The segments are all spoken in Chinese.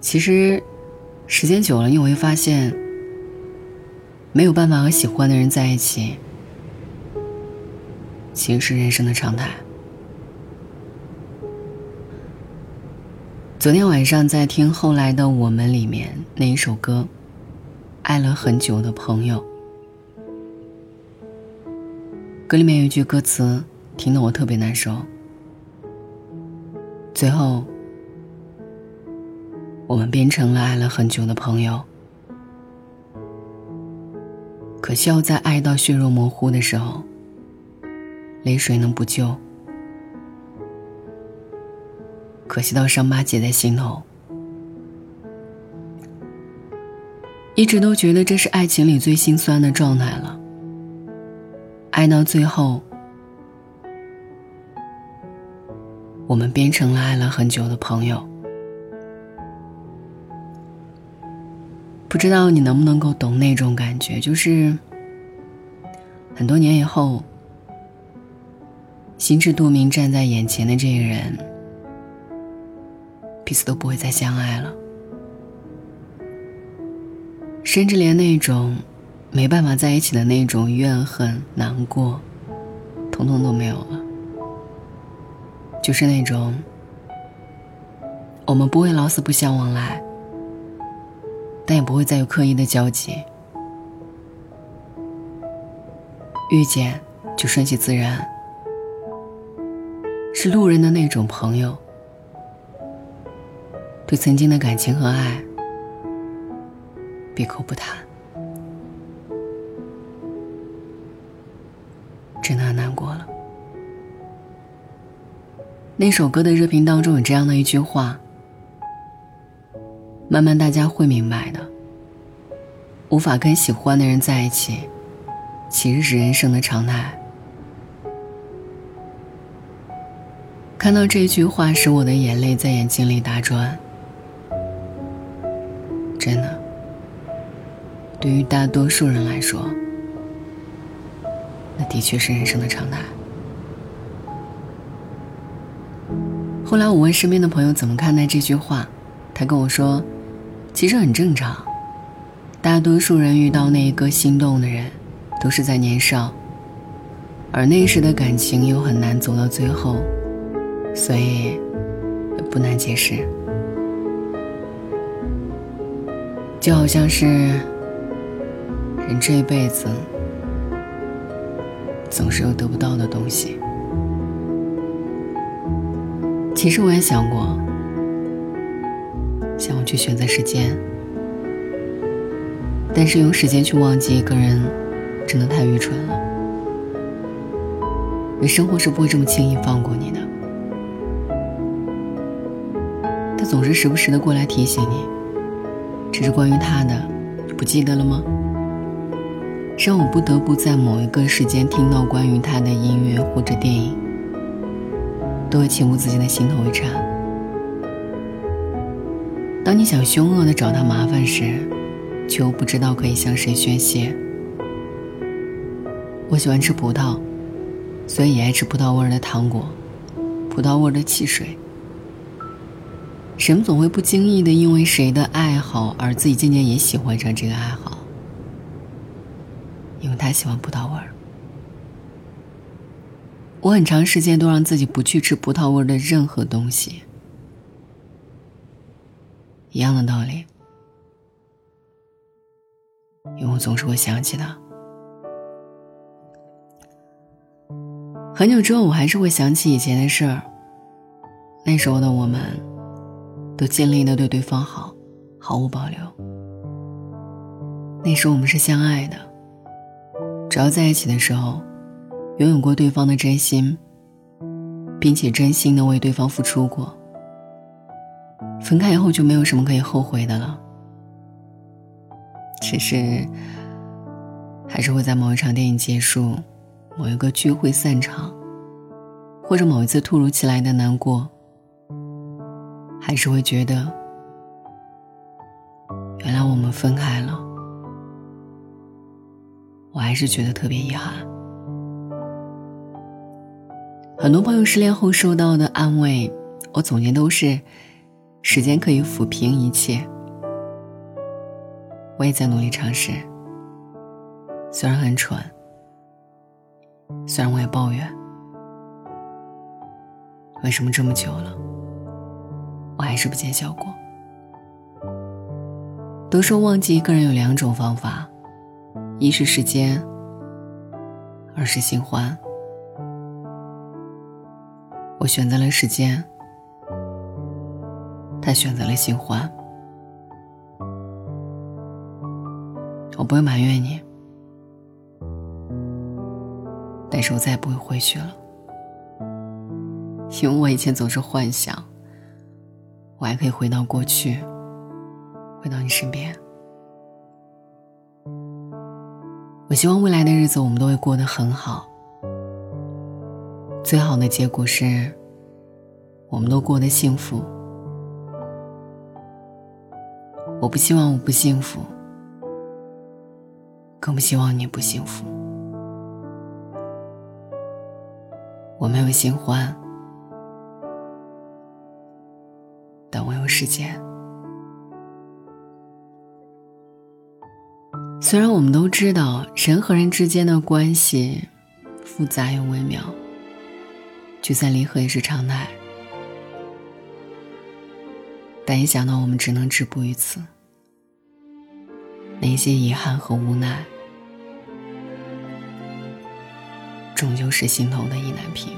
其实，时间久了，你会发现，没有办法和喜欢的人在一起，其实是人生的常态。昨天晚上在听《后来的我们》里面那一首歌，《爱了很久的朋友》，歌里面有一句歌词，听得我特别难受。最后。我们变成了爱了很久的朋友，可笑在爱到血肉模糊的时候，泪水能补救；可惜到伤疤结在心头。一直都觉得这是爱情里最心酸的状态了，爱到最后，我们变成了爱了很久的朋友。不知道你能不能够懂那种感觉，就是很多年以后，心知肚明站在眼前的这个人，彼此都不会再相爱了，甚至连那种没办法在一起的那种怨恨、难过，统统都没有了，就是那种我们不会老死不相往来。但也不会再有刻意的交集，遇见就顺其自然，是路人的那种朋友，对曾经的感情和爱闭口不谈，真的很难过了。那首歌的热评当中有这样的一句话。慢慢，大家会明白的。无法跟喜欢的人在一起，其实是人生的常态。看到这句话，使我的眼泪在眼睛里打转。真的，对于大多数人来说，那的确是人生的常态。后来我问身边的朋友怎么看待这句话，他跟我说。其实很正常，大多数人遇到那一个心动的人，都是在年少，而那时的感情又很难走到最后，所以不难解释。就好像是人这一辈子总是有得不到的东西。其实我也想过。想要去选择时间，但是用时间去忘记一个人，真的太愚蠢了。你生活是不会这么轻易放过你的，他总是时不时的过来提醒你，只是关于他的，不记得了吗？让我不得不在某一个时间听到关于他的音乐或者电影，都会情不自禁的心头一颤。当你想凶恶的找他麻烦时，却又不知道可以向谁宣泄。我喜欢吃葡萄，所以也爱吃葡萄味的糖果，葡萄味的汽水。人总会不经意的因为谁的爱好而自己渐渐也喜欢上这个爱好，因为他喜欢葡萄味儿。我很长时间都让自己不去吃葡萄味的任何东西。一样的道理，因为我总是会想起他。很久之后，我还是会想起以前的事儿。那时候的我们，都尽力的对对方好，毫无保留。那时我们是相爱的，只要在一起的时候，拥有过对方的真心，并且真心的为对方付出过。分开以后就没有什么可以后悔的了，只是还是会在某一场电影结束、某一个聚会散场，或者某一次突如其来的难过，还是会觉得，原来我们分开了，我还是觉得特别遗憾。很多朋友失恋后收到的安慰，我总结都是。时间可以抚平一切。我也在努力尝试，虽然很蠢，虽然我也抱怨，为什么这么久了，我还是不见效果？都说忘记一个人有两种方法，一是时间，二是新欢。我选择了时间，他选择了新欢。我不会埋怨你，但是我再也不会回去了，因为我以前总是幻想，我还可以回到过去。回到你身边，我希望未来的日子我们都会过得很好。最好的结果是，我们都过得幸福。我不希望我不幸福，更不希望你不幸福。我没有新欢，但我有时间。虽然我们都知道人和人之间的关系复杂又微妙，聚散离合也是常态，但一想到我们只能止步于此，那些遗憾和无奈，终究是心头的意难平。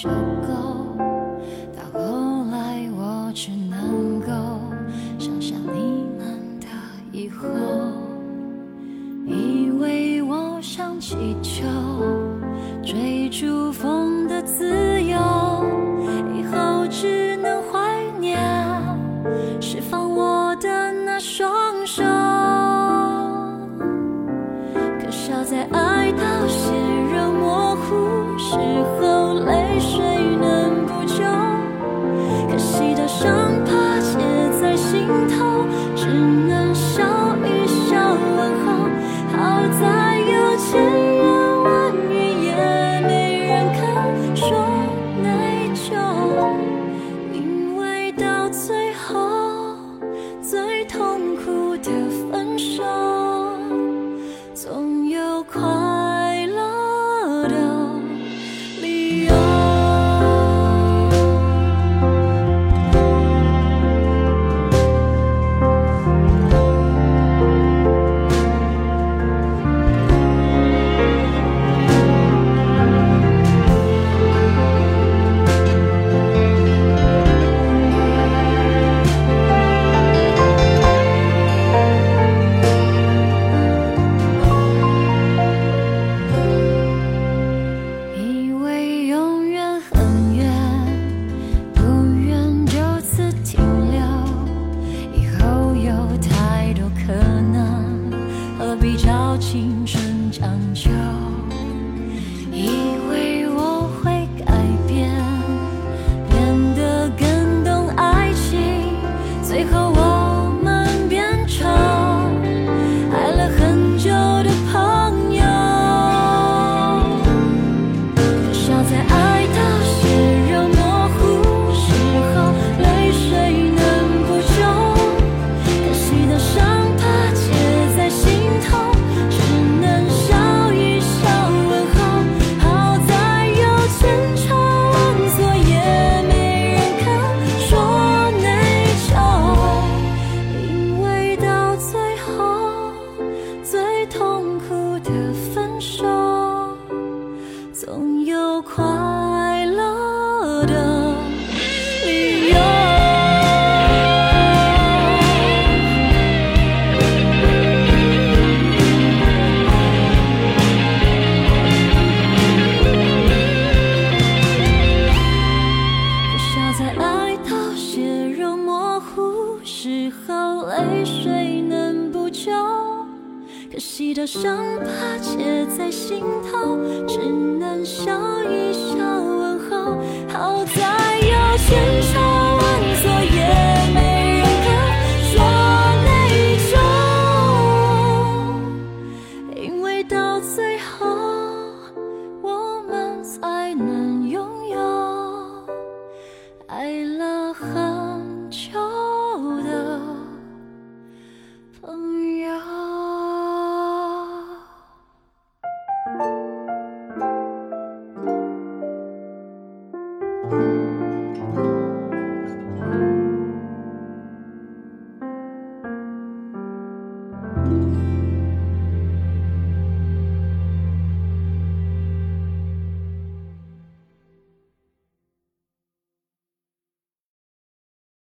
就够到后来我只能够想象你们的以后以为我想祈求追逐风的自由以后只能怀念释放我的那双手。可笑在爱到血肉模糊时候泪尽头只能笑一笑问候。好在有前只好泪水能补救可惜的伤疤结在心头只能笑一笑问候。好在有千愁万错也